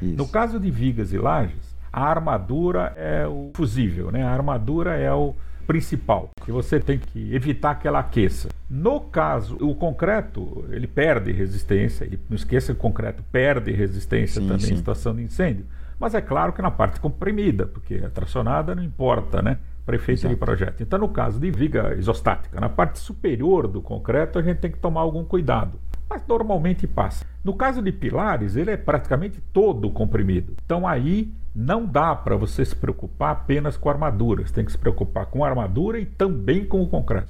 Isso. No caso de vigas e lajes, a armadura é o fusível, né? A armadura é o principal, que você tem que evitar que ela aqueça. No caso, o concreto, ele perde resistência, ele, não esqueça que o concreto perde resistência Sim, também sim. em situação de incêndio, mas é claro que na parte comprimida, porque a tracionada não importa, né? Para efeito de projeto. Então, no caso de viga isostática, na parte superior do concreto, a gente tem que tomar algum cuidado. Mas normalmente passa. No caso de pilares, ele é praticamente todo comprimido. Então aí não dá para você se preocupar apenas com armadura. Você tem que se preocupar com a armadura e também com o concreto.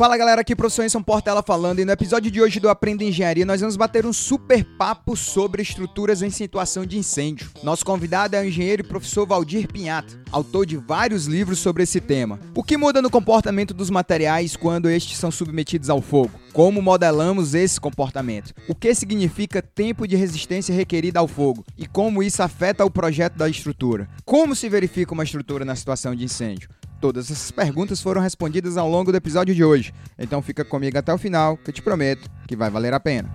Fala galera, aqui professor Enson Portela falando e no episódio de hoje do Aprenda Engenharia nós vamos bater um super papo sobre estruturas em situação de incêndio. Nosso convidado é o engenheiro e professor Valdir Pinhata, autor de vários livros sobre esse tema. O que muda no comportamento dos materiais quando estes são submetidos ao fogo? Como modelamos esse comportamento? O que significa tempo de resistência requerida ao fogo? E como isso afeta o projeto da estrutura? Como se verifica uma estrutura na situação de incêndio? Todas essas perguntas foram respondidas ao longo do episódio de hoje. Então fica comigo até o final, que eu te prometo que vai valer a pena.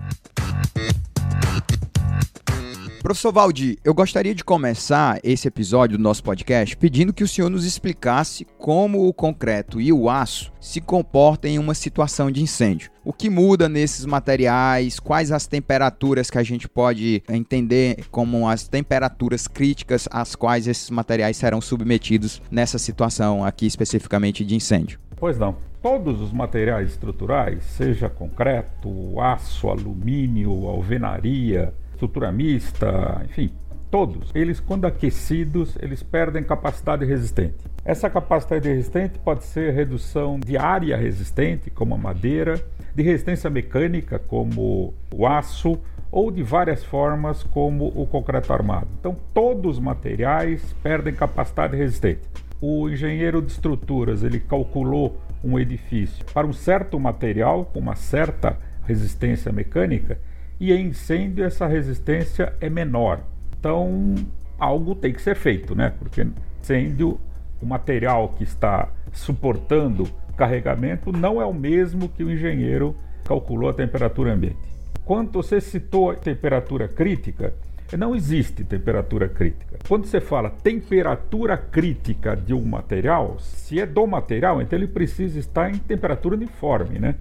Professor Valdir, eu gostaria de começar esse episódio do nosso podcast pedindo que o senhor nos explicasse como o concreto e o aço se comportam em uma situação de incêndio. O que muda nesses materiais? Quais as temperaturas que a gente pode entender como as temperaturas críticas às quais esses materiais serão submetidos nessa situação aqui especificamente de incêndio? Pois não. Todos os materiais estruturais, seja concreto, aço, alumínio, alvenaria, estrutura mista, enfim, todos, eles quando aquecidos, eles perdem capacidade resistente. Essa capacidade resistente pode ser redução de área resistente, como a madeira, de resistência mecânica, como o aço, ou de várias formas, como o concreto armado. Então, todos os materiais perdem capacidade resistente. O engenheiro de estruturas ele calculou um edifício para um certo material com uma certa resistência mecânica e em incêndio essa resistência é menor. Então algo tem que ser feito, né? Porque incêndio, o material que está suportando carregamento não é o mesmo que o engenheiro calculou a temperatura ambiente. Quando você citou a temperatura crítica, não existe temperatura crítica. Quando você fala temperatura crítica de um material, se é do material, então ele precisa estar em temperatura uniforme, né?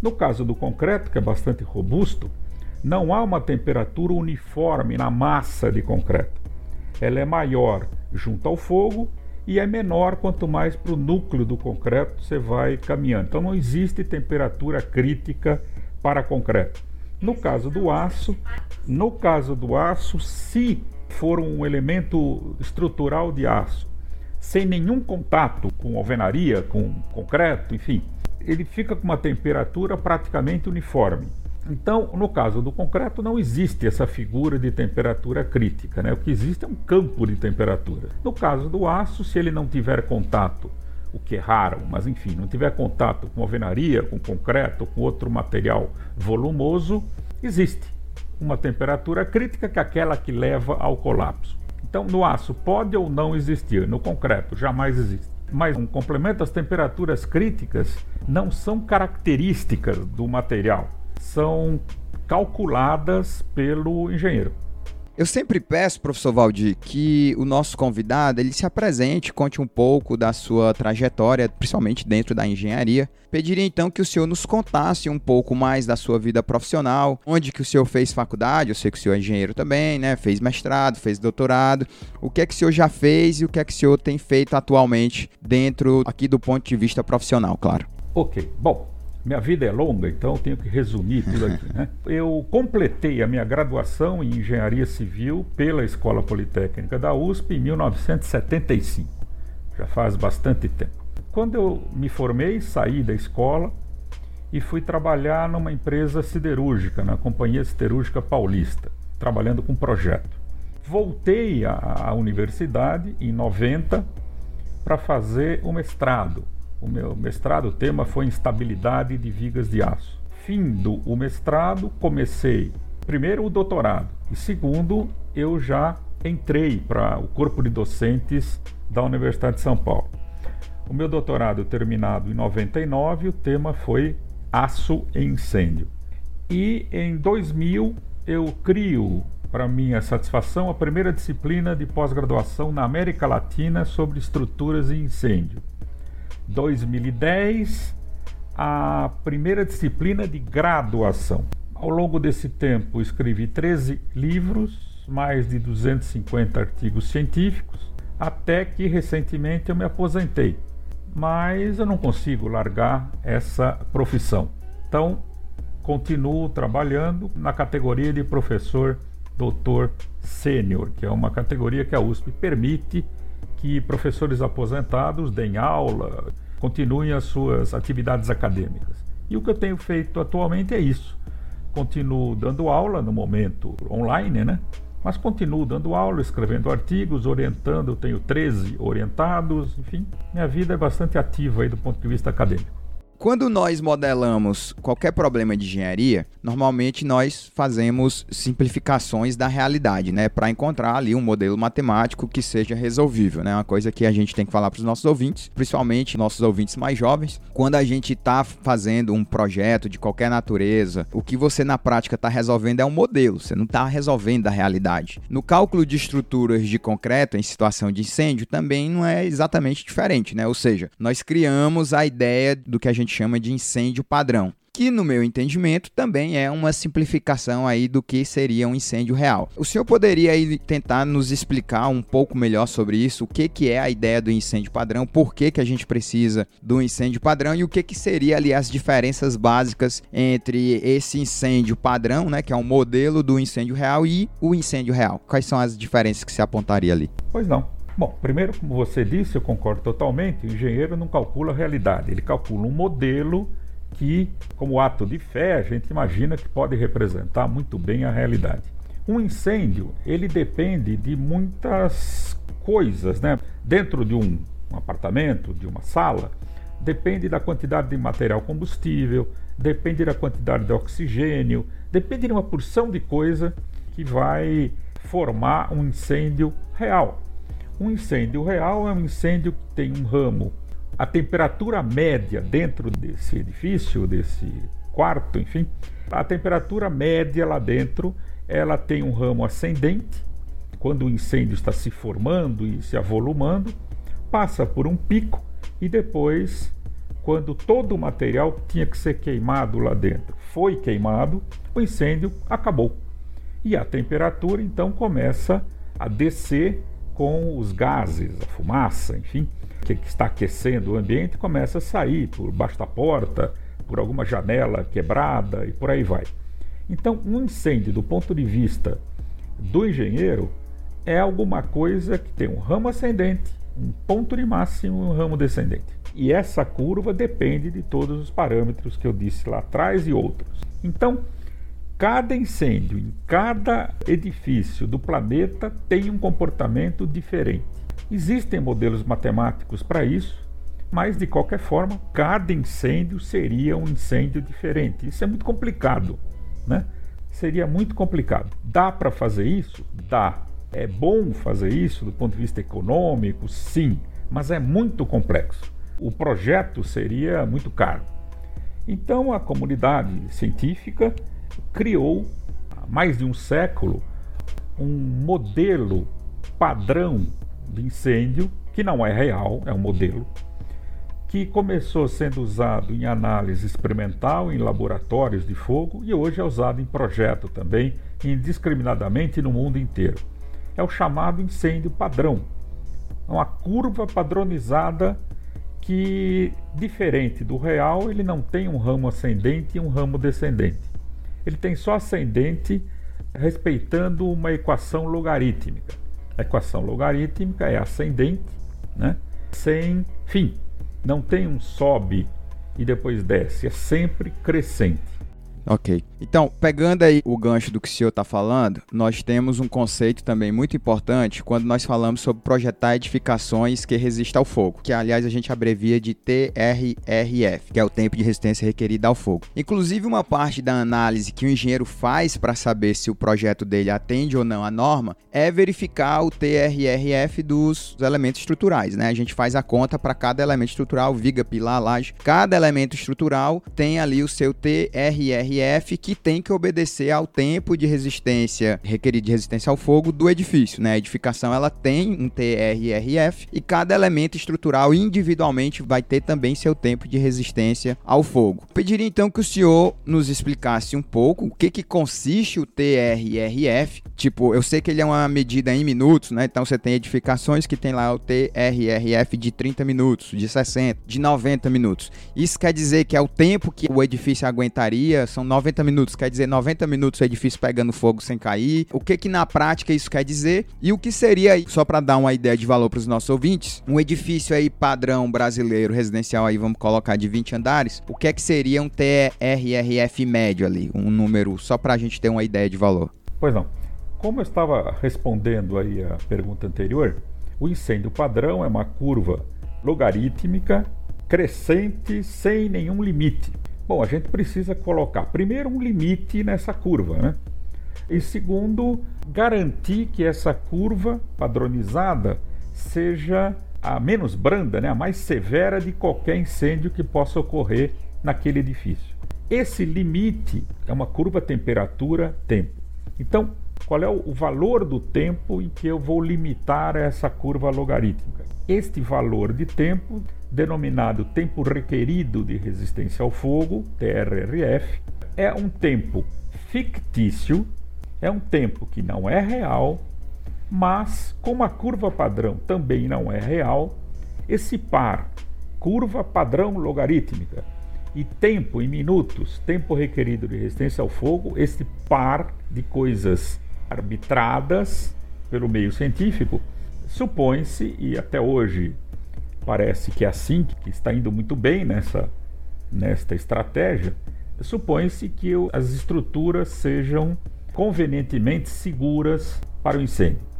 No caso do concreto, que é bastante robusto, não há uma temperatura uniforme na massa de concreto. Ela é maior junto ao fogo e é menor quanto mais para o núcleo do concreto você vai caminhando. Então não existe temperatura crítica para concreto. No caso do aço, no caso do aço, se for um elemento estrutural de aço, sem nenhum contato com alvenaria, com concreto, enfim, ele fica com uma temperatura praticamente uniforme. Então, no caso do concreto, não existe essa figura de temperatura crítica. Né? O que existe é um campo de temperatura. No caso do aço, se ele não tiver contato, o que é raro, mas enfim, não tiver contato com alvenaria, com concreto, com outro material volumoso, existe uma temperatura crítica que é aquela que leva ao colapso. Então, no aço pode ou não existir, no concreto jamais existe. Mas um complemento, as temperaturas críticas não são características do material, são calculadas pelo engenheiro. Eu sempre peço, professor Valdir, que o nosso convidado ele se apresente, conte um pouco da sua trajetória, principalmente dentro da engenharia. Pediria então que o senhor nos contasse um pouco mais da sua vida profissional, onde que o senhor fez faculdade, eu sei que o senhor é engenheiro também, né? Fez mestrado, fez doutorado. O que é que o senhor já fez e o que é que o senhor tem feito atualmente dentro aqui do ponto de vista profissional, claro. Ok, bom, minha vida é longa, então eu tenho que resumir tudo aqui. Né? Eu completei a minha graduação em Engenharia Civil pela Escola Politécnica da USP em 1975. Já faz bastante tempo. Quando eu me formei, saí da escola e fui trabalhar numa empresa siderúrgica, na Companhia Siderúrgica Paulista, trabalhando com projeto. Voltei à, à universidade em 90 para fazer o mestrado o meu mestrado, o tema foi instabilidade de vigas de aço. Findo o mestrado, comecei primeiro o doutorado e segundo eu já entrei para o corpo de docentes da Universidade de São Paulo. O meu doutorado terminado em 99, o tema foi aço e incêndio. E em 2000 eu crio, para minha satisfação, a primeira disciplina de pós-graduação na América Latina sobre estruturas e incêndio. 2010, a primeira disciplina de graduação. Ao longo desse tempo, escrevi 13 livros, mais de 250 artigos científicos, até que recentemente eu me aposentei. Mas eu não consigo largar essa profissão. Então, continuo trabalhando na categoria de professor doutor sênior, que é uma categoria que a USP permite que professores aposentados deem aula, continuem as suas atividades acadêmicas. E o que eu tenho feito atualmente é isso. Continuo dando aula no momento online, né? Mas continuo dando aula, escrevendo artigos, orientando, eu tenho 13 orientados, enfim, minha vida é bastante ativa aí do ponto de vista acadêmico. Quando nós modelamos qualquer problema de engenharia, normalmente nós fazemos simplificações da realidade, né, para encontrar ali um modelo matemático que seja resolvível, né? Uma coisa que a gente tem que falar para os nossos ouvintes, principalmente nossos ouvintes mais jovens, quando a gente está fazendo um projeto de qualquer natureza, o que você na prática está resolvendo é um modelo, você não está resolvendo a realidade. No cálculo de estruturas de concreto em situação de incêndio também não é exatamente diferente, né? Ou seja, nós criamos a ideia do que a gente chama de incêndio padrão que no meu entendimento também é uma simplificação aí do que seria um incêndio real. O senhor poderia aí tentar nos explicar um pouco melhor sobre isso, o que, que é a ideia do incêndio padrão, por que, que a gente precisa do incêndio padrão e o que, que seria ali as diferenças básicas entre esse incêndio padrão, né, que é um modelo do incêndio real e o incêndio real. Quais são as diferenças que se apontaria ali? Pois não. Bom, primeiro, como você disse, eu concordo totalmente, o engenheiro não calcula a realidade, ele calcula um modelo que, como ato de fé, a gente imagina que pode representar muito bem a realidade. Um incêndio, ele depende de muitas coisas, né? Dentro de um, um apartamento, de uma sala, depende da quantidade de material combustível, depende da quantidade de oxigênio, depende de uma porção de coisa que vai formar um incêndio real. Um incêndio real é um incêndio que tem um ramo. A temperatura média dentro desse edifício, desse quarto, enfim, a temperatura média lá dentro, ela tem um ramo ascendente. Quando o incêndio está se formando e se avolumando, passa por um pico e depois, quando todo o material tinha que ser queimado lá dentro foi queimado, o incêndio acabou. E a temperatura então começa a descer com os gases, a fumaça, enfim, que está aquecendo o ambiente, começa a sair por baixo da porta, por alguma janela quebrada e por aí vai. Então, um incêndio, do ponto de vista do engenheiro, é alguma coisa que tem um ramo ascendente, um ponto de máximo e um ramo descendente. E essa curva depende de todos os parâmetros que eu disse lá atrás e outros. Então, cada incêndio em cada edifício do planeta tem um comportamento diferente. Existem modelos matemáticos para isso, mas de qualquer forma, cada incêndio seria um incêndio diferente. Isso é muito complicado, né? Seria muito complicado. Dá para fazer isso? Dá. É bom fazer isso do ponto de vista econômico? Sim, mas é muito complexo. O projeto seria muito caro. Então a comunidade científica criou, há mais de um século, um modelo padrão de incêndio, que não é real, é um modelo, que começou sendo usado em análise experimental em laboratórios de fogo e hoje é usado em projeto também, indiscriminadamente no mundo inteiro. É o chamado incêndio padrão. É uma curva padronizada que, diferente do real, ele não tem um ramo ascendente e um ramo descendente ele tem só ascendente respeitando uma equação logarítmica. A equação logarítmica é ascendente, né? sem fim. Não tem um sobe e depois desce, é sempre crescente. Ok. Então, pegando aí o gancho do que o senhor está falando, nós temos um conceito também muito importante quando nós falamos sobre projetar edificações que resistam ao fogo, que aliás a gente abrevia de TRRF, que é o tempo de resistência requerida ao fogo. Inclusive, uma parte da análise que o engenheiro faz para saber se o projeto dele atende ou não a norma é verificar o TRRF dos elementos estruturais, né? A gente faz a conta para cada elemento estrutural, viga, pilar, laje. Cada elemento estrutural tem ali o seu TRRF que tem que obedecer ao tempo de resistência requerido de resistência ao fogo do edifício, né? A edificação ela tem um TRRF e cada elemento estrutural individualmente vai ter também seu tempo de resistência ao fogo. Pediria então que o senhor nos explicasse um pouco o que que consiste o TRRF. Tipo, eu sei que ele é uma medida em minutos, né? Então você tem edificações que tem lá o TRRF de 30 minutos, de 60, de 90 minutos. Isso quer dizer que é o tempo que o edifício aguentaria, são 90 minutos, quer dizer 90 minutos o edifício pegando fogo sem cair. O que que na prática isso quer dizer? E o que seria, só para dar uma ideia de valor para os nossos ouvintes, um edifício aí padrão brasileiro residencial aí, vamos colocar de 20 andares, o que é que seria um TRRF médio ali, um número só para a gente ter uma ideia de valor? Pois não. Como eu estava respondendo aí a pergunta anterior, o incêndio padrão é uma curva logarítmica crescente sem nenhum limite. Bom, a gente precisa colocar primeiro um limite nessa curva, né? E segundo, garantir que essa curva padronizada seja a menos branda, né, a mais severa de qualquer incêndio que possa ocorrer naquele edifício. Esse limite é uma curva temperatura-tempo. Então, qual é o valor do tempo em que eu vou limitar essa curva logarítmica? Este valor de tempo, denominado tempo requerido de resistência ao fogo, TRRF, é um tempo fictício, é um tempo que não é real, mas como a curva padrão também não é real, esse par curva padrão logarítmica e tempo em minutos, tempo requerido de resistência ao fogo, esse par de coisas arbitradas pelo meio científico, supõe-se, e até hoje parece que é assim, que está indo muito bem nessa, nesta estratégia, supõe-se que as estruturas sejam convenientemente seguras para o incêndio.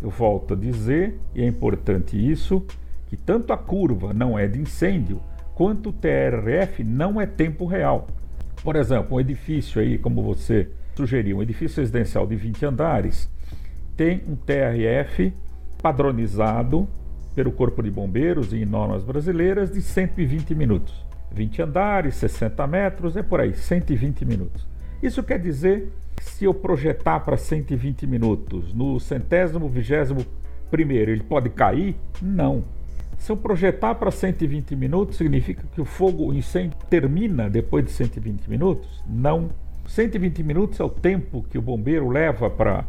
Eu volto a dizer, e é importante isso, que tanto a curva não é de incêndio, quanto o TRF não é tempo real. Por exemplo, um edifício aí, como você sugeriu, um edifício residencial de 20 andares, tem um TRF padronizado pelo Corpo de Bombeiros e normas brasileiras de 120 minutos. 20 andares, 60 metros, é por aí, 120 minutos. Isso quer dizer, se eu projetar para 120 minutos, no centésimo, vigésimo primeiro, ele pode cair? Não. Se eu projetar para 120 minutos, significa que o fogo, o incêndio termina depois de 120 minutos? Não. 120 minutos é o tempo que o bombeiro leva para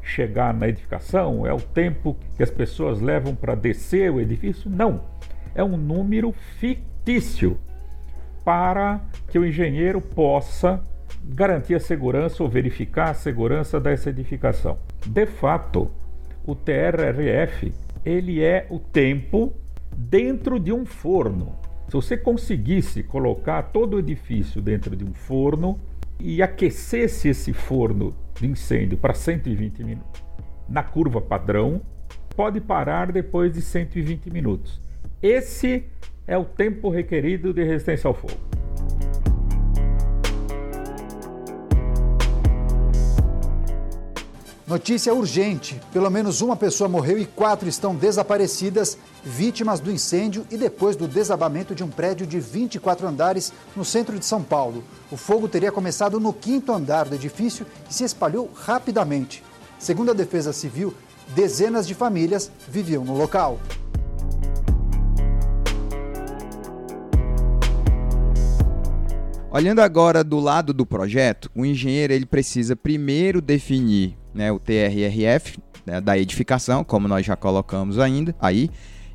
chegar na edificação? É o tempo que as pessoas levam para descer o edifício? Não. É um número fictício para que o engenheiro possa garantir a segurança ou verificar a segurança dessa edificação. De fato, o TRRF ele é o tempo dentro de um forno. Se você conseguisse colocar todo o edifício dentro de um forno, e aquecesse esse forno de incêndio para 120 minutos na curva padrão, pode parar depois de 120 minutos. Esse é o tempo requerido de resistência ao fogo. Notícia urgente: pelo menos uma pessoa morreu e quatro estão desaparecidas, vítimas do incêndio e depois do desabamento de um prédio de 24 andares no centro de São Paulo. O fogo teria começado no quinto andar do edifício e se espalhou rapidamente. Segundo a Defesa Civil, dezenas de famílias viviam no local. Olhando agora do lado do projeto, o engenheiro ele precisa primeiro definir né, o TRRF né, da edificação, como nós já colocamos ainda aí,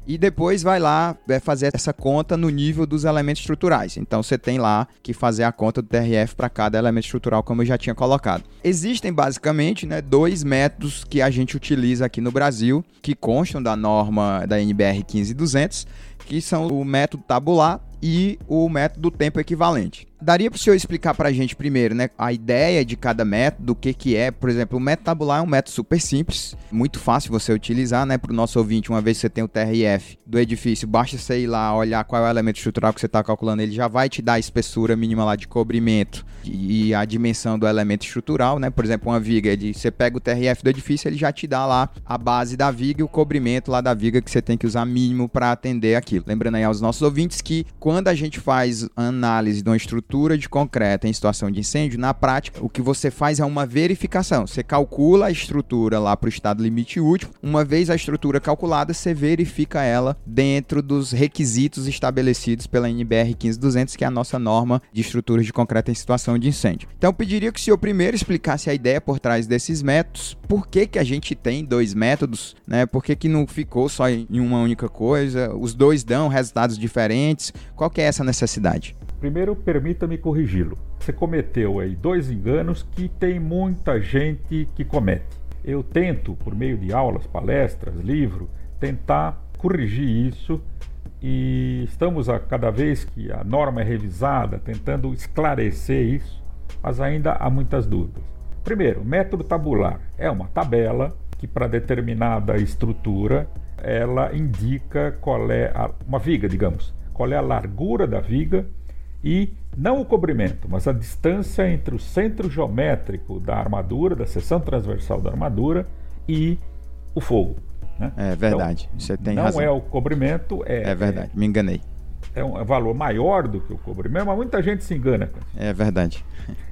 e depois vai lá é, fazer essa conta no nível dos elementos estruturais. Então você tem lá que fazer a conta do TRF para cada elemento estrutural, como eu já tinha colocado. Existem basicamente né, dois métodos que a gente utiliza aqui no Brasil, que constam da norma da NBR 15200, que são o método tabular e o método tempo equivalente. Daria para o senhor explicar para a gente primeiro, né, a ideia de cada método, o que que é, por exemplo, o método tabular é um método super simples, muito fácil você utilizar, né, para o nosso ouvinte, uma vez que você tem o TRF do edifício, basta você ir lá olhar qual é o elemento estrutural que você está calculando, ele já vai te dar a espessura mínima lá de cobrimento e a dimensão do elemento estrutural, né, por exemplo, uma viga, ele, você pega o TRF do edifício, ele já te dá lá a base da viga e o cobrimento lá da viga que você tem que usar mínimo para atender aquilo. Lembrando aí aos nossos ouvintes que quando a gente faz análise de uma estrutura estrutura de concreto em situação de incêndio, na prática, o que você faz é uma verificação. Você calcula a estrutura lá para o estado limite último. Uma vez a estrutura calculada, você verifica ela dentro dos requisitos estabelecidos pela NBR 15200, que é a nossa norma de estruturas de concreto em situação de incêndio. Então, pediria que o senhor primeiro explicasse a ideia por trás desses métodos, por que, que a gente tem dois métodos, né? Por que, que não ficou só em uma única coisa? Os dois dão resultados diferentes. Qual que é essa necessidade? Primeiro, permita-me corrigi-lo. Você cometeu aí dois enganos que tem muita gente que comete. Eu tento, por meio de aulas, palestras, livro, tentar corrigir isso e estamos a cada vez que a norma é revisada tentando esclarecer isso, mas ainda há muitas dúvidas. Primeiro, método tabular é uma tabela que para determinada estrutura ela indica qual é a, uma viga, digamos, qual é a largura da viga e não o cobrimento, mas a distância entre o centro geométrico da armadura, da seção transversal da armadura e o fogo. Né? É verdade, então, você tem não razão. Não é o cobrimento, é. É verdade, me enganei. É um valor maior do que o cobrimento, mas muita gente se engana. É verdade.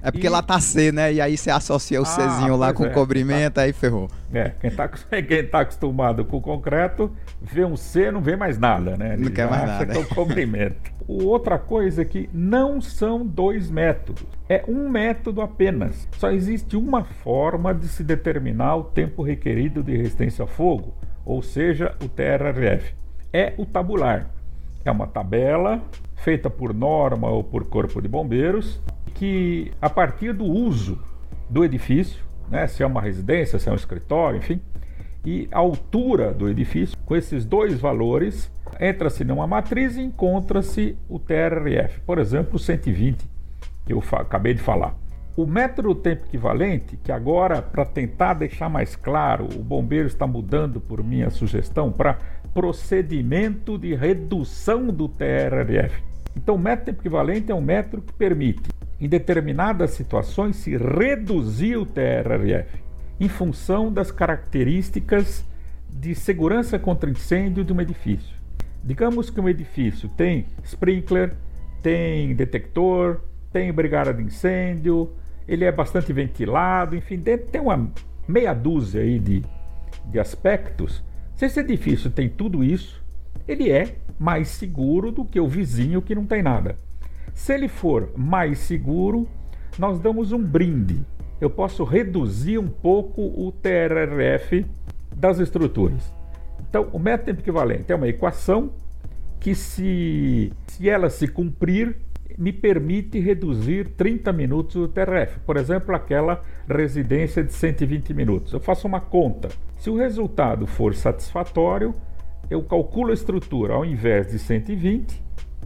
É porque e... lá tá C, né? E aí você associa o ah, Czinho lá com o é, cobrimento, tá... aí ferrou. É, quem tá, quem tá acostumado com o concreto, vê um C, não vê mais nada, né? Ele não quer mais nada. que é o cobrimento. Outra coisa é que não são dois métodos, é um método apenas. Só existe uma forma de se determinar o tempo requerido de resistência a fogo, ou seja, o TRRF. É o tabular. É uma tabela feita por norma ou por corpo de bombeiros que, a partir do uso do edifício, né, se é uma residência, se é um escritório, enfim, e altura do edifício, com esses dois valores, entra-se numa matriz e encontra-se o TRF, por exemplo, 120, que eu acabei de falar. O método tempo equivalente, que agora, para tentar deixar mais claro, o bombeiro está mudando por minha sugestão para procedimento de redução do TRF. Então, o método tempo equivalente é um método que permite, em determinadas situações, se reduzir o TRF em função das características de segurança contra incêndio de um edifício. Digamos que um edifício tem sprinkler, tem detector, tem brigada de incêndio, ele é bastante ventilado, enfim, tem uma meia dúzia aí de, de aspectos. Se esse edifício tem tudo isso, ele é mais seguro do que o vizinho que não tem nada. Se ele for mais seguro, nós damos um brinde. Eu posso reduzir um pouco o TRRF das estruturas. Então, o método tempo equivalente é uma equação que, se, se ela se cumprir, me permite reduzir 30 minutos o TRF. Por exemplo, aquela residência de 120 minutos. Eu faço uma conta. Se o resultado for satisfatório, eu calculo a estrutura ao invés de 120,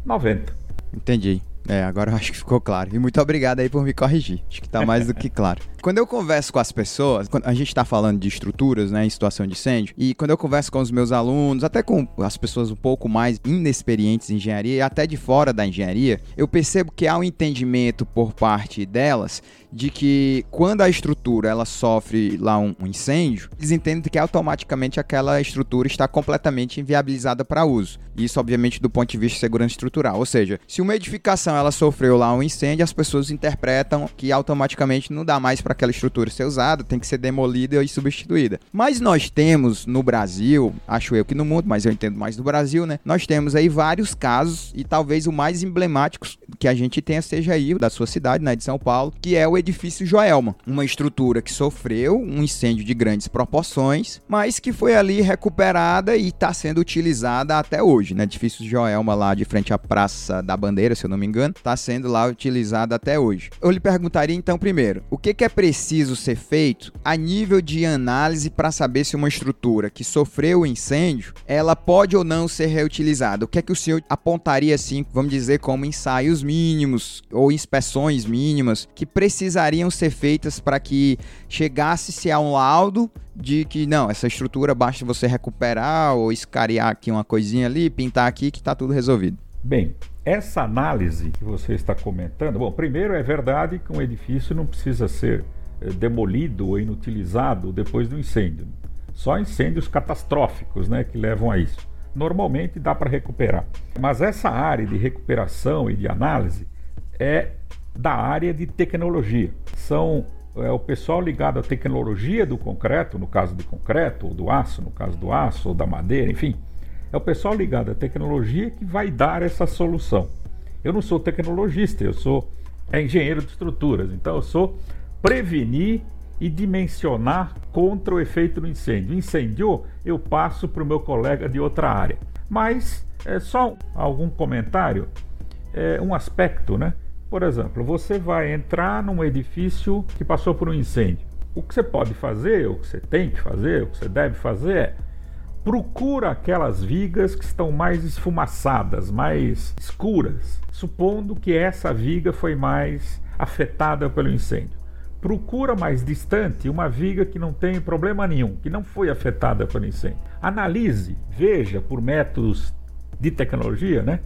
90. Entendi. É, agora eu acho que ficou claro. E muito obrigado aí por me corrigir. Acho que tá mais do que claro. Quando eu converso com as pessoas, a gente tá falando de estruturas, né, em situação de incêndio, e quando eu converso com os meus alunos, até com as pessoas um pouco mais inexperientes em engenharia e até de fora da engenharia, eu percebo que há um entendimento por parte delas de que quando a estrutura ela sofre lá um, um incêndio, eles entendem que automaticamente aquela estrutura está completamente inviabilizada para uso. Isso, obviamente, do ponto de vista de segurança estrutural. Ou seja, se uma edificação ela sofreu lá um incêndio, as pessoas interpretam que automaticamente não dá mais para aquela estrutura ser usada, tem que ser demolida e substituída. Mas nós temos no Brasil, acho eu que no mundo, mas eu entendo mais do Brasil, né? Nós temos aí vários casos e talvez o mais emblemático que a gente tenha seja aí da sua cidade, né, de São Paulo, que é o edifício Joelma, uma estrutura que sofreu um incêndio de grandes proporções, mas que foi ali recuperada e está sendo utilizada até hoje, né? Edifício Joelma lá de frente à Praça da Bandeira, se eu não me engano, está sendo lá utilizado até hoje. Eu lhe perguntaria então primeiro, o que, que é preciso ser feito a nível de análise para saber se uma estrutura que sofreu o incêndio, ela pode ou não ser reutilizada? O que é que o senhor apontaria assim, vamos dizer, como ensaios mínimos ou inspeções mínimas que precisariam ser feitas para que chegasse-se a um laudo de que não, essa estrutura basta você recuperar ou escariar aqui uma coisinha ali, pintar aqui que está tudo resolvido. Bem, essa análise que você está comentando, bom, primeiro é verdade que um edifício não precisa ser eh, demolido ou inutilizado depois do incêndio. Só incêndios catastróficos, né, que levam a isso. Normalmente dá para recuperar. Mas essa área de recuperação e de análise é da área de tecnologia. São é, o pessoal ligado à tecnologia do concreto, no caso do concreto, ou do aço, no caso do aço, ou da madeira, enfim. É o pessoal ligado à tecnologia que vai dar essa solução. Eu não sou tecnologista, eu sou é, engenheiro de estruturas, então eu sou prevenir e dimensionar contra o efeito do incêndio. Incendiou, eu passo para o meu colega de outra área. Mas é só algum comentário, é um aspecto, né? Por exemplo, você vai entrar num edifício que passou por um incêndio. O que você pode fazer, o que você tem que fazer, o que você deve fazer é procura aquelas vigas que estão mais esfumaçadas, mais escuras, supondo que essa viga foi mais afetada pelo incêndio. Procura mais distante uma viga que não tem problema nenhum, que não foi afetada pelo incêndio. Analise, veja por métodos de tecnologia, né?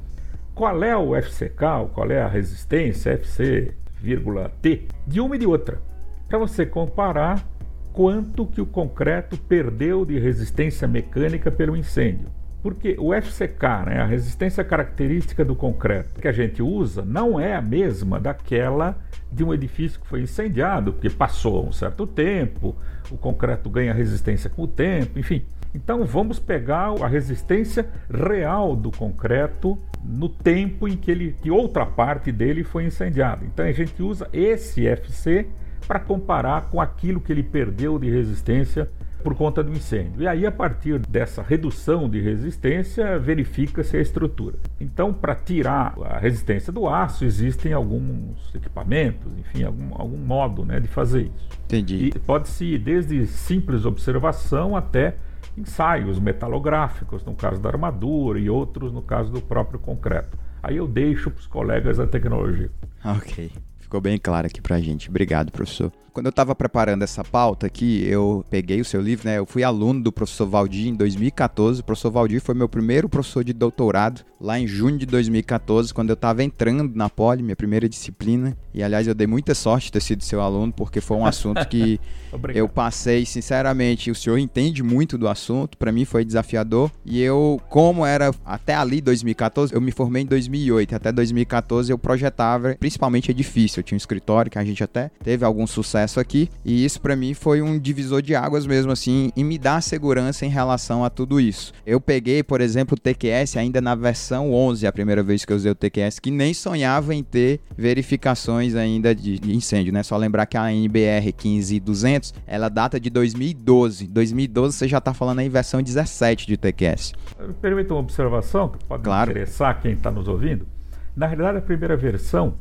Qual é o FCK, qual é a resistência FC,T de uma e de outra, para você comparar quanto que o concreto perdeu de resistência mecânica pelo incêndio. Porque o FCK, né, a resistência característica do concreto que a gente usa, não é a mesma daquela de um edifício que foi incendiado, porque passou um certo tempo, o concreto ganha resistência com o tempo, enfim. Então vamos pegar a resistência real do concreto no tempo em que, ele, que outra parte dele foi incendiada. Então a gente usa esse FC para comparar com aquilo que ele perdeu de resistência por conta do incêndio. E aí, a partir dessa redução de resistência, verifica-se a estrutura. Então, para tirar a resistência do aço, existem alguns equipamentos, enfim, algum, algum modo né, de fazer isso. Entendi. E pode-se ir desde simples observação até ensaios metalográficos, no caso da armadura, e outros no caso do próprio concreto. Aí eu deixo para os colegas a tecnologia. Ok. Ficou bem claro aqui pra gente. Obrigado, professor. Quando eu estava preparando essa pauta aqui, eu peguei o seu livro, né? Eu fui aluno do professor Valdir em 2014. O professor Valdir foi meu primeiro professor de doutorado lá em junho de 2014, quando eu estava entrando na Poli, minha primeira disciplina. E aliás, eu dei muita sorte de ter sido seu aluno, porque foi um assunto que eu passei, sinceramente, o senhor entende muito do assunto, para mim foi desafiador. E eu, como era até ali 2014, eu me formei em 2008, até 2014 eu projetava principalmente edifício. Tinha um escritório que a gente até teve algum sucesso aqui. E isso para mim foi um divisor de águas mesmo assim, e me dá segurança em relação a tudo isso. Eu peguei, por exemplo, o TQS ainda na versão 11, a primeira vez que eu usei o TQS, que nem sonhava em ter verificações ainda de incêndio, né? Só lembrar que a NBR 15200, ela data de 2012. 2012 você já tá falando aí versão 17 de TQS. Permita uma observação que pode claro. interessar quem está nos ouvindo. Na realidade, a primeira versão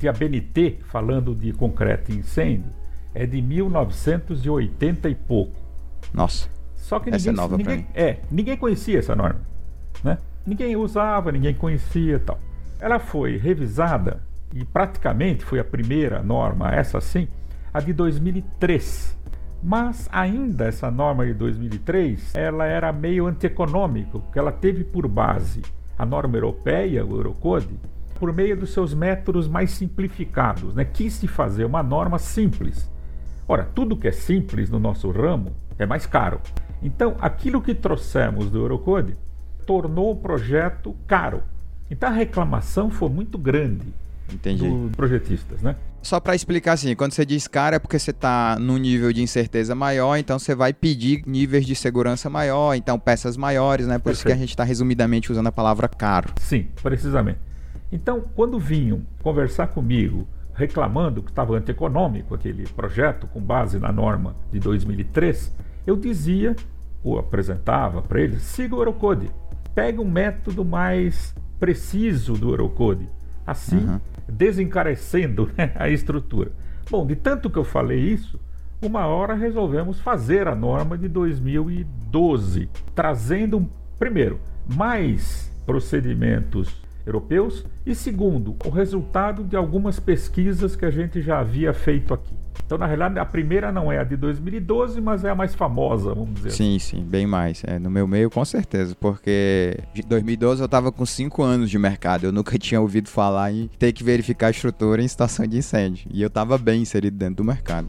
de ABNT, falando de concreto e incêndio, é de 1980 e pouco. Nossa. Só que essa ninguém, é nova ninguém, é, ninguém conhecia essa norma, né? Ninguém usava, ninguém conhecia, tal. Ela foi revisada e praticamente foi a primeira norma, essa sim, a de 2003. Mas ainda essa norma de 2003, ela era meio antieconômica, porque ela teve por base a norma europeia, o Eurocode, por meio dos seus métodos mais simplificados, né? Quis se fazer uma norma simples Ora, tudo que é simples no nosso ramo é mais caro. Então, aquilo que trouxemos do Eurocode tornou o projeto caro. Então, a reclamação foi muito grande Entendi. dos projetistas, né? Só para explicar assim, quando você diz caro é porque você está num nível de incerteza maior, então você vai pedir níveis de segurança maior, então peças maiores, né? Por Perfeito. isso que a gente está resumidamente usando a palavra caro. Sim, precisamente. Então, quando vinham conversar comigo reclamando que estava antieconômico aquele projeto com base na norma de 2003, eu dizia, ou apresentava para eles, siga o Eurocode. Pegue um método mais preciso do Eurocode. Assim, uhum. desencarecendo né, a estrutura. Bom, de tanto que eu falei isso, uma hora resolvemos fazer a norma de 2012, trazendo, primeiro, mais procedimentos europeus e, segundo, o resultado de algumas pesquisas que a gente já havia feito aqui. Então, na realidade, a primeira não é a de 2012, mas é a mais famosa, vamos dizer Sim, assim. sim, bem mais. É, no meu meio, com certeza, porque em 2012 eu estava com 5 anos de mercado, eu nunca tinha ouvido falar em ter que verificar a estrutura em estação de incêndio, e eu estava bem inserido dentro do mercado.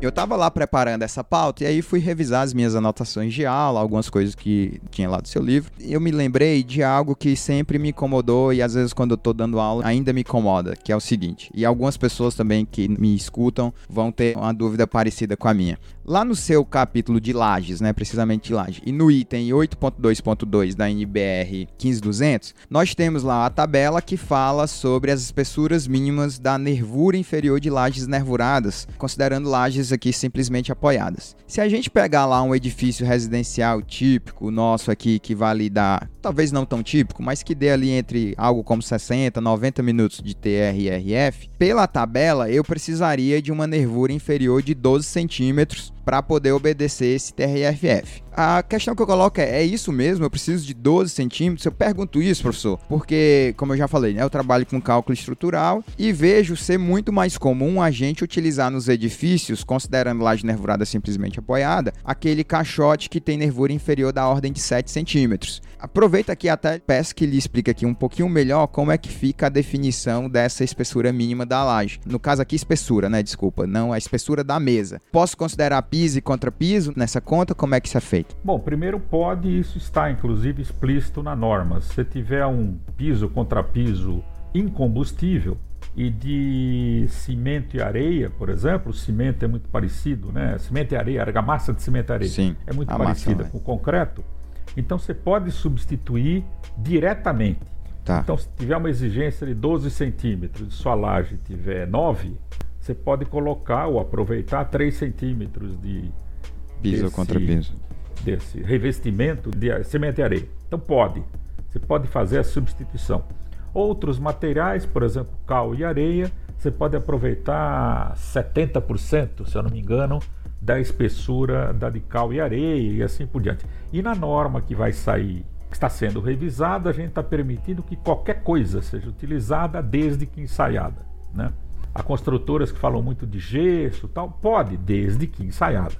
Eu tava lá preparando essa pauta e aí fui revisar as minhas anotações de aula, algumas coisas que tinha lá do seu livro. Eu me lembrei de algo que sempre me incomodou e às vezes quando eu tô dando aula ainda me incomoda, que é o seguinte. E algumas pessoas também que me escutam vão ter uma dúvida parecida com a minha. Lá no seu capítulo de lajes, né, precisamente de laje, e no item 8.2.2 da NBR 15200, nós temos lá a tabela que fala sobre as espessuras mínimas da nervura inferior de lajes nervuradas, considerando lajes aqui simplesmente apoiadas. Se a gente pegar lá um edifício residencial típico nosso aqui que vale dar, talvez não tão típico, mas que dê ali entre algo como 60, 90 minutos de TR e RF, pela tabela eu precisaria de uma nervura inferior de 12 centímetros para poder obedecer esse TRFF. A questão que eu coloco é: é isso mesmo? Eu preciso de 12 centímetros? Eu pergunto isso, professor, porque, como eu já falei, né, eu trabalho com cálculo estrutural e vejo ser muito mais comum a gente utilizar nos edifícios, considerando laje nervurada simplesmente apoiada, aquele caixote que tem nervura inferior da ordem de 7 centímetros. Aproveita aqui até peço que lhe explique aqui um pouquinho melhor como é que fica a definição dessa espessura mínima da laje. No caso aqui, espessura, né? Desculpa, não a espessura da mesa. Posso considerar piso e contrapiso nessa conta? Como é que isso é feito? Bom, primeiro pode, isso está inclusive explícito na norma. Se tiver um piso contrapiso incombustível, e de cimento e areia, por exemplo, o cimento é muito parecido, né? Cimento e areia, a argamassa de cimento e areia Sim, é muito parecida com o concreto. Então você pode substituir diretamente. Tá. Então, se tiver uma exigência de 12 centímetros e sua laje tiver 9, você pode colocar ou aproveitar 3 centímetros de piso contra piso. Desse revestimento de cimento e areia. Então pode. Você pode fazer a substituição. Outros materiais, por exemplo, cal e areia, você pode aproveitar 70%, se eu não me engano, da espessura da de cal e areia e assim por diante. E na norma que vai sair, que está sendo revisada, a gente está permitindo que qualquer coisa seja utilizada desde que ensaiada. Né? Há construtoras que falam muito de gesso tal, pode, desde que ensaiada.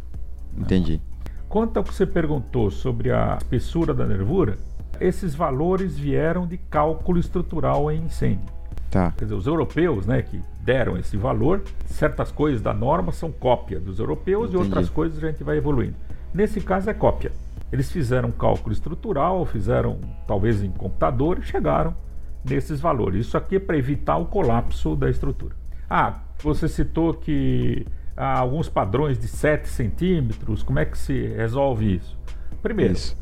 Entendi. Quanto ao que você perguntou sobre a espessura da nervura, esses valores vieram de cálculo estrutural em incêndio. Tá. Quer dizer, os europeus, né, que deram esse valor, certas coisas da norma são cópia dos europeus Entendi. e outras coisas a gente vai evoluindo. Nesse caso é cópia. Eles fizeram cálculo estrutural, fizeram talvez em computador e chegaram nesses valores. Isso aqui é para evitar o colapso da estrutura. Ah, você citou que alguns padrões de 7 centímetros, como é que se resolve isso? Primeiro, isso.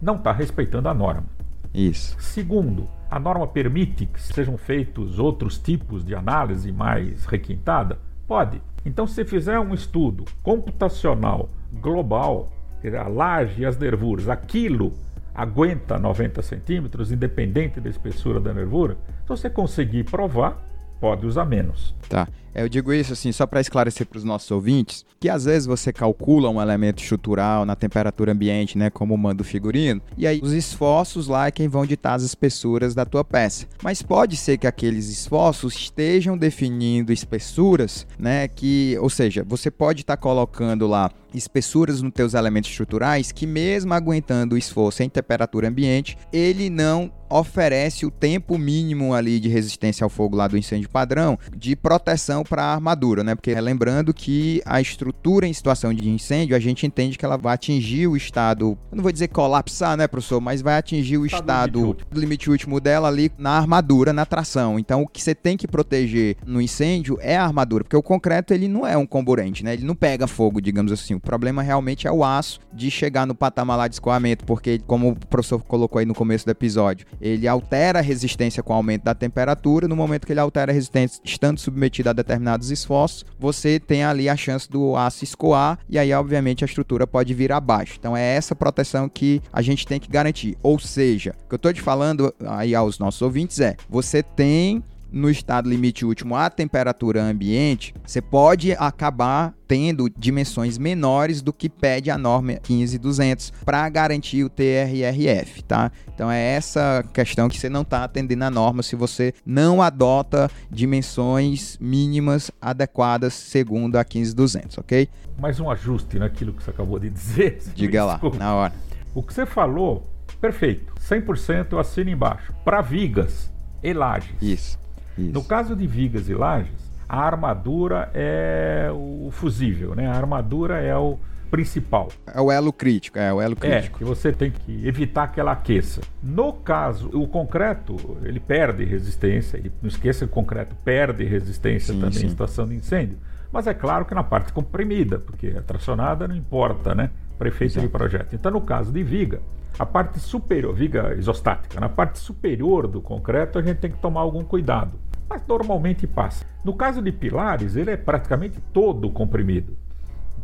não está respeitando a norma. Isso. Segundo, a norma permite que sejam feitos outros tipos de análise mais requintada? Pode. Então, se fizer um estudo computacional global, a laje e as nervuras, aquilo aguenta 90 centímetros, independente da espessura da nervura, se você conseguir provar, pode usar menos. Tá. É, eu digo isso assim só para esclarecer para os nossos ouvintes que às vezes você calcula um elemento estrutural na temperatura ambiente, né, como manda o figurino, e aí os esforços lá é quem vão ditar as espessuras da tua peça. Mas pode ser que aqueles esforços estejam definindo espessuras, né, que, ou seja, você pode estar tá colocando lá espessuras nos teus elementos estruturais que mesmo aguentando o esforço em temperatura ambiente, ele não oferece o tempo mínimo ali de resistência ao fogo lá do incêndio padrão de proteção para a armadura, né? Porque lembrando que a estrutura em situação de incêndio, a gente entende que ela vai atingir o estado, não vou dizer colapsar, né, professor, mas vai atingir o estado, limite, último. limite último dela ali na armadura, na tração. Então, o que você tem que proteger no incêndio é a armadura, porque o concreto ele não é um comburente, né? Ele não pega fogo, digamos assim. O problema realmente é o aço de chegar no patamar lá de escoamento, porque como o professor colocou aí no começo do episódio, ele altera a resistência com o aumento da temperatura. No momento que ele altera a resistência, estando submetido a determinados esforços, você tem ali a chance do aço escoar e aí, obviamente, a estrutura pode vir abaixo. Então, é essa proteção que a gente tem que garantir. Ou seja, o que eu estou te falando aí aos nossos ouvintes é: você tem no estado limite último a temperatura ambiente, você pode acabar tendo dimensões menores do que pede a norma 15200 para garantir o TRRF, tá? Então é essa questão que você não está atendendo a norma se você não adota dimensões mínimas adequadas segundo a 15200, ok? Mais um ajuste naquilo que você acabou de dizer. Diga lá, na hora. O que você falou, perfeito. 100% eu assino embaixo. Para vigas e lajes. Isso. Isso. No caso de vigas e lajes, a armadura é o fusível, né? A armadura é o principal. É o elo crítico, é o elo é, crítico. É, que você tem que evitar que ela aqueça. No caso, o concreto, ele perde resistência, e não esqueça que o concreto perde resistência sim, também sim. em situação de incêndio. Mas é claro que na parte comprimida, porque a tracionada não importa, né? Para efeito de projeto. Então, no caso de viga, a parte superior, viga isostática, na parte superior do concreto a gente tem que tomar algum cuidado, mas normalmente passa. No caso de pilares, ele é praticamente todo comprimido.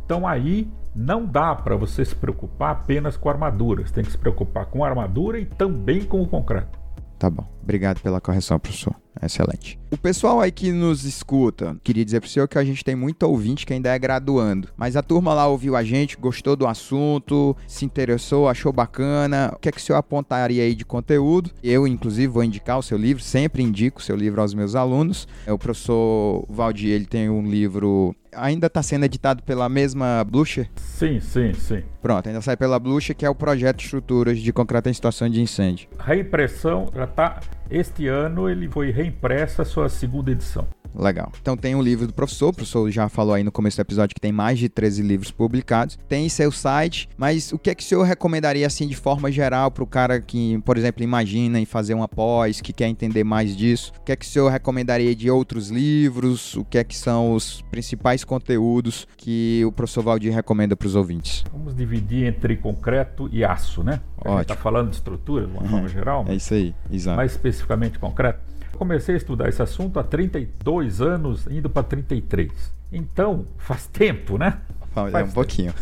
Então aí não dá para você se preocupar apenas com armaduras, tem que se preocupar com a armadura e também com o concreto. Tá bom. Obrigado pela correção, professor. Excelente. O pessoal aí que nos escuta, queria dizer pro senhor que a gente tem muito ouvinte que ainda é graduando. Mas a turma lá ouviu a gente, gostou do assunto, se interessou, achou bacana. O que é que o senhor apontaria aí de conteúdo? Eu, inclusive, vou indicar o seu livro, sempre indico o seu livro aos meus alunos. O professor Valdir, ele tem um livro ainda está sendo editado pela mesma Blucher? Sim, sim, sim. Pronto, ainda sai pela Blucher, que é o projeto de estruturas de concreto em situação de incêndio. Reimpressão já está este ano ele foi reimpressa a sua segunda edição. Legal. Então tem um livro do professor, o professor já falou aí no começo do episódio que tem mais de 13 livros publicados. Tem seu site, mas o que é que o senhor recomendaria assim de forma geral para o cara que, por exemplo, imagina em fazer uma pós, que quer entender mais disso? O que é que o senhor recomendaria de outros livros? O que é que são os principais conteúdos que o professor Valdir recomenda para os ouvintes? Vamos dividir entre concreto e aço, né? A gente está falando de estrutura de uma uhum. forma geral. É isso aí, exato. Mais especificamente concreto. Eu comecei a estudar esse assunto há 32 anos, indo para 33. Então, faz tempo, né? Faz é um pouquinho.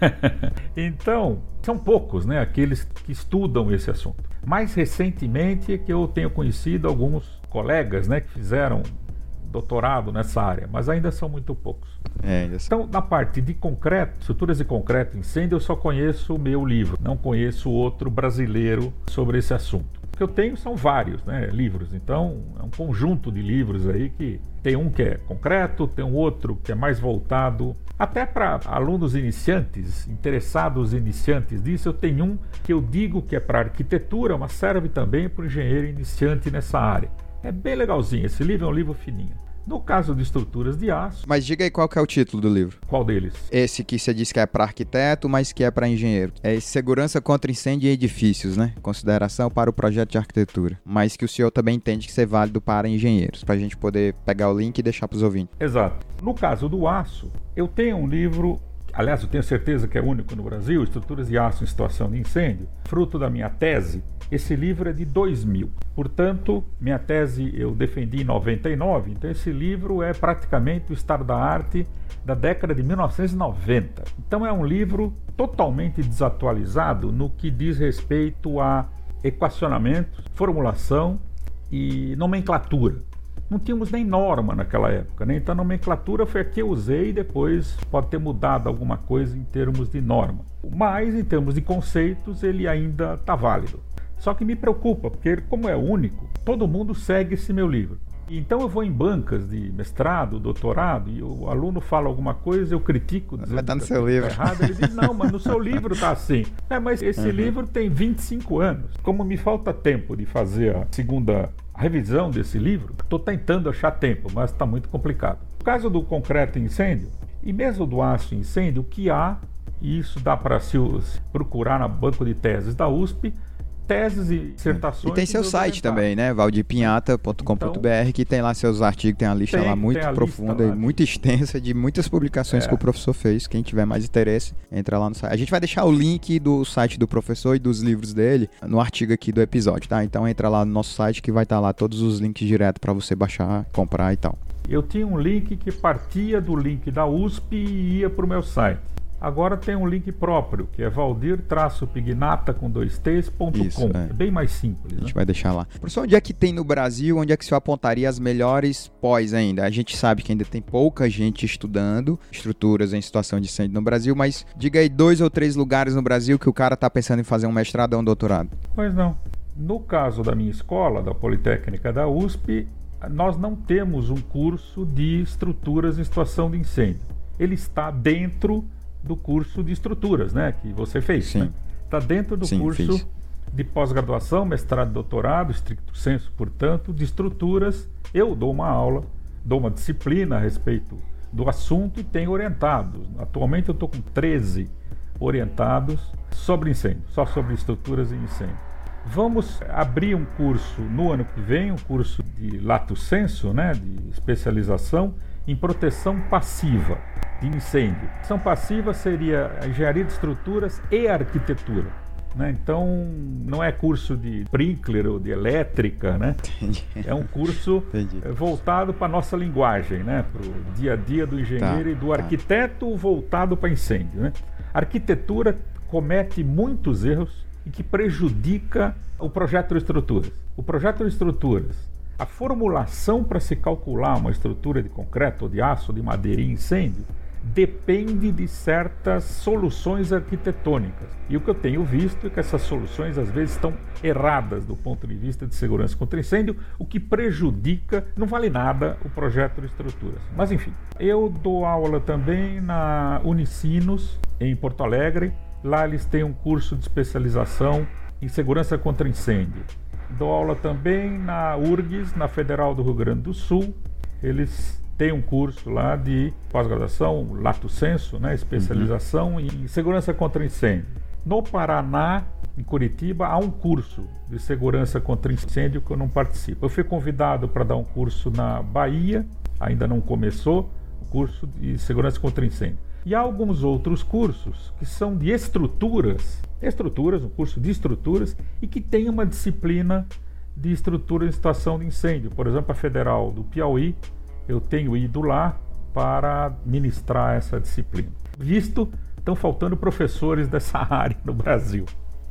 então, são poucos, né, aqueles que estudam esse assunto. Mais recentemente é que eu tenho conhecido alguns colegas, né, que fizeram doutorado nessa área, mas ainda são muito poucos. É, então, na parte de concreto, estruturas de concreto incêndio, eu só conheço o meu livro, não conheço outro brasileiro sobre esse assunto. O que eu tenho são vários né, livros, então é um conjunto de livros aí que tem um que é concreto, tem um outro que é mais voltado até para alunos iniciantes, interessados iniciantes disso. Eu tenho um que eu digo que é para arquitetura, mas serve também para o engenheiro iniciante nessa área é bem legalzinho. Esse livro é um livro fininho. No caso de estruturas de aço. Mas diga aí qual que é o título do livro. Qual deles? Esse que você disse que é para arquiteto, mas que é para engenheiro. É Segurança contra Incêndio em Edifícios, né? Consideração para o projeto de arquitetura. Mas que o senhor também entende que isso é válido para engenheiros, para a gente poder pegar o link e deixar para os ouvintes. Exato. No caso do aço, eu tenho um livro aliás, eu tenho certeza que é único no Brasil, Estruturas de Aço em Situação de Incêndio, fruto da minha tese. Esse livro é de 2000. Portanto, minha tese eu defendi em 99, então esse livro é praticamente o estado da arte da década de 1990. Então é um livro totalmente desatualizado no que diz respeito a equacionamento, formulação e nomenclatura. Não tínhamos nem norma naquela época, né? então a nomenclatura foi a que eu usei e depois pode ter mudado alguma coisa em termos de norma. Mas em termos de conceitos ele ainda está válido. Só que me preocupa, porque como é único, todo mundo segue esse meu livro. Então eu vou em bancas de mestrado, doutorado, e o aluno fala alguma coisa, eu critico. Vai estar no seu tá livro. Errado. Ele diz, não, mas no seu livro está assim. É, mas esse uhum. livro tem 25 anos. Como me falta tempo de fazer a segunda revisão desse livro, estou tentando achar tempo, mas está muito complicado. No caso do concreto incêndio, e mesmo do aço incêndio, o que há, e isso dá para se procurar no banco de teses da USP, teses e dissertações. E tem seu site também, né? valdipinhata.com.br, então, que tem lá seus artigos, tem uma lista tem, lá muito profunda e muito extensa de muitas publicações é. que o professor fez. Quem tiver mais interesse, entra lá no site. A gente vai deixar o link do site do professor e dos livros dele no artigo aqui do episódio, tá? Então entra lá no nosso site que vai estar lá todos os links direto para você baixar, comprar e tal. Eu tinha um link que partia do link da USP e ia para o meu site. Agora tem um link próprio, que é valdir-pignata com dois t's.com. É. é bem mais simples. A gente né? vai deixar lá. Professor, onde é que tem no Brasil, onde é que o senhor apontaria as melhores pós ainda? A gente sabe que ainda tem pouca gente estudando estruturas em situação de incêndio no Brasil, mas diga aí dois ou três lugares no Brasil que o cara está pensando em fazer um mestrado ou um doutorado. Pois não. No caso da minha escola, da Politécnica da USP, nós não temos um curso de estruturas em situação de incêndio. Ele está dentro do curso de estruturas, né? Que você fez. Sim. Né? Está dentro do Sim, curso fiz. de pós-graduação, mestrado, doutorado, estricto senso, portanto, de estruturas. Eu dou uma aula, dou uma disciplina a respeito do assunto e tenho orientados. Atualmente eu estou com 13 orientados sobre incêndio, só sobre estruturas e incêndio. Vamos abrir um curso no ano que vem, um curso de lato senso, né, de especialização em proteção passiva de incêndio. Ação passiva seria engenharia de estruturas e arquitetura. Né? Então, não é curso de sprinkler ou de elétrica, né? Entendi. É um curso Entendi. voltado para a nossa linguagem, né? para o dia a dia do engenheiro tá, e do tá. arquiteto voltado para incêndio. Né? A arquitetura comete muitos erros e que prejudica o projeto de estruturas. O projeto de estruturas a formulação para se calcular uma estrutura de concreto, de aço, de madeira e incêndio depende de certas soluções arquitetônicas. E o que eu tenho visto é que essas soluções às vezes estão erradas do ponto de vista de segurança contra incêndio, o que prejudica, não vale nada o projeto de estruturas. Mas enfim, eu dou aula também na Unicinos, em Porto Alegre. Lá eles têm um curso de especialização em segurança contra incêndio. Dou aula também na URGS, na Federal do Rio Grande do Sul. Eles têm um curso lá de pós-graduação, lato senso, né, especialização uhum. em segurança contra incêndio. No Paraná, em Curitiba, há um curso de segurança contra incêndio que eu não participo. Eu fui convidado para dar um curso na Bahia, ainda não começou, o curso de segurança contra incêndio. E há alguns outros cursos que são de estruturas estruturas, um curso de estruturas, e que tem uma disciplina de estrutura em situação de incêndio. Por exemplo, a Federal do Piauí, eu tenho ido lá para ministrar essa disciplina. Visto, estão faltando professores dessa área no Brasil.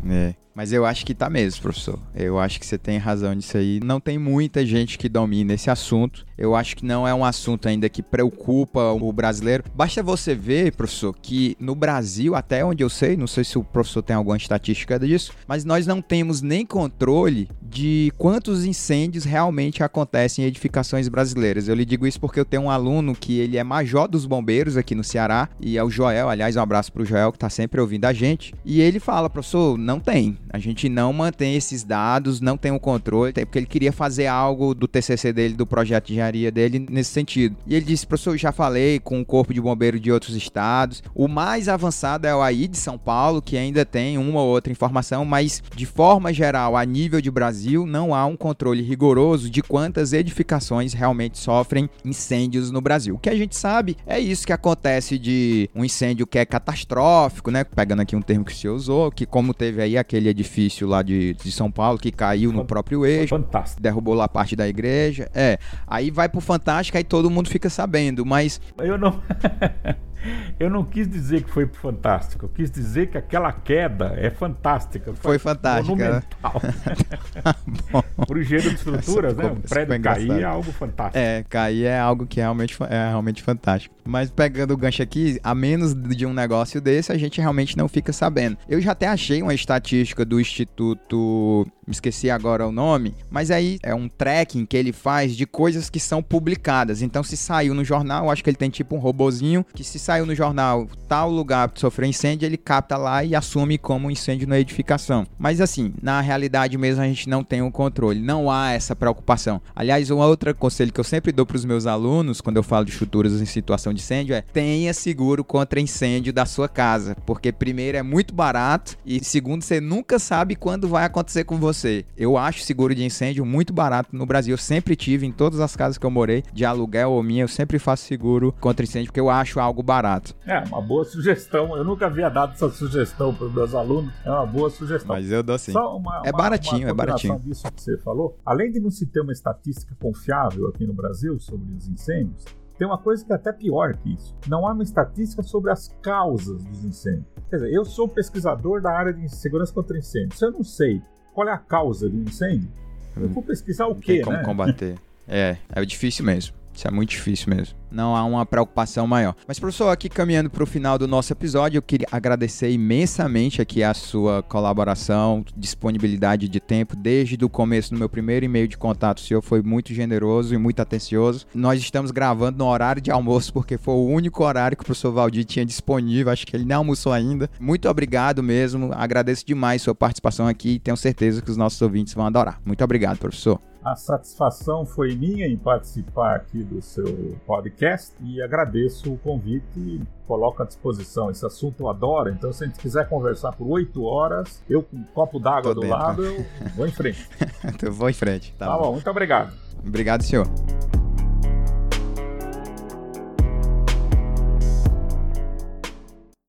É. Mas eu acho que tá mesmo, professor. Eu acho que você tem razão nisso aí. Não tem muita gente que domina esse assunto. Eu acho que não é um assunto ainda que preocupa o brasileiro. Basta você ver, professor, que no Brasil, até onde eu sei, não sei se o professor tem alguma estatística disso, mas nós não temos nem controle de quantos incêndios realmente acontecem em edificações brasileiras. Eu lhe digo isso porque eu tenho um aluno que ele é major dos bombeiros aqui no Ceará, e é o Joel, aliás, um abraço pro Joel que tá sempre ouvindo a gente. E ele fala, professor, não tem. A gente não mantém esses dados, não tem o controle, porque ele queria fazer algo do TCC dele, do projeto de engenharia dele nesse sentido. E ele disse, professor, eu já falei com o corpo de bombeiro de outros estados. O mais avançado é o AI de São Paulo, que ainda tem uma ou outra informação, mas de forma geral, a nível de Brasil, não há um controle rigoroso de quantas edificações realmente sofrem incêndios no Brasil. O que a gente sabe é isso que acontece de um incêndio que é catastrófico, né? Pegando aqui um termo que se usou, que como teve aí aquele edifício lá de, de São Paulo que caiu no próprio eixo. Fantástico. Derrubou lá parte da igreja. É. Aí vai pro Fantástico e todo mundo fica sabendo, mas. Eu não. Eu não quis dizer que foi fantástico, eu quis dizer que aquela queda é fantástica. Foi, foi fantástica. Né? Monumental. Para o engenheiro de estruturas, né? Um prédio cair é algo fantástico. É, cair é algo que realmente é realmente fantástico. Mas pegando o gancho aqui, a menos de um negócio desse, a gente realmente não fica sabendo. Eu já até achei uma estatística do Instituto me esqueci agora o nome, mas aí é um tracking que ele faz de coisas que são publicadas. Então, se saiu no jornal, acho que ele tem tipo um robozinho que se saiu no jornal tal lugar sofreu incêndio, ele capta lá e assume como um incêndio na edificação. Mas assim, na realidade mesmo a gente não tem o um controle, não há essa preocupação. Aliás, um outro conselho que eu sempre dou para os meus alunos quando eu falo de estruturas em situação de incêndio é: tenha seguro contra incêndio da sua casa, porque primeiro é muito barato e segundo você nunca sabe quando vai acontecer com você você. Eu acho seguro de incêndio muito barato no Brasil. Eu sempre tive em todas as casas que eu morei, de aluguel ou minha, eu sempre faço seguro contra incêndio porque eu acho algo barato. É, uma boa sugestão. Eu nunca havia dado essa sugestão para os meus alunos. É uma boa sugestão. Mas eu dou sim. Uma, é baratinho, uma é baratinho. disso que você falou. Além de não se ter uma estatística confiável aqui no Brasil sobre os incêndios, tem uma coisa que é até pior que isso. Não há uma estatística sobre as causas dos incêndios. Quer dizer, eu sou pesquisador da área de segurança contra incêndios. Se eu não sei qual é a causa do incêndio, eu vou pesquisar o quê, como né? combater. é, é difícil mesmo. Isso é muito difícil mesmo. Não há uma preocupação maior. Mas, professor, aqui caminhando para o final do nosso episódio, eu queria agradecer imensamente aqui a sua colaboração, disponibilidade de tempo. Desde o começo do meu primeiro e-mail de contato, o senhor foi muito generoso e muito atencioso. Nós estamos gravando no horário de almoço, porque foi o único horário que o professor Valdir tinha disponível. Acho que ele não almoçou ainda. Muito obrigado mesmo. Agradeço demais sua participação aqui e tenho certeza que os nossos ouvintes vão adorar. Muito obrigado, professor. A satisfação foi minha em participar aqui do seu podcast e agradeço o convite e coloco à disposição. Esse assunto eu adoro, então se a gente quiser conversar por oito horas, eu com um copo d'água do dentro. lado, eu vou em frente. eu vou em frente. Tá, tá bom. bom, muito obrigado. Obrigado, senhor.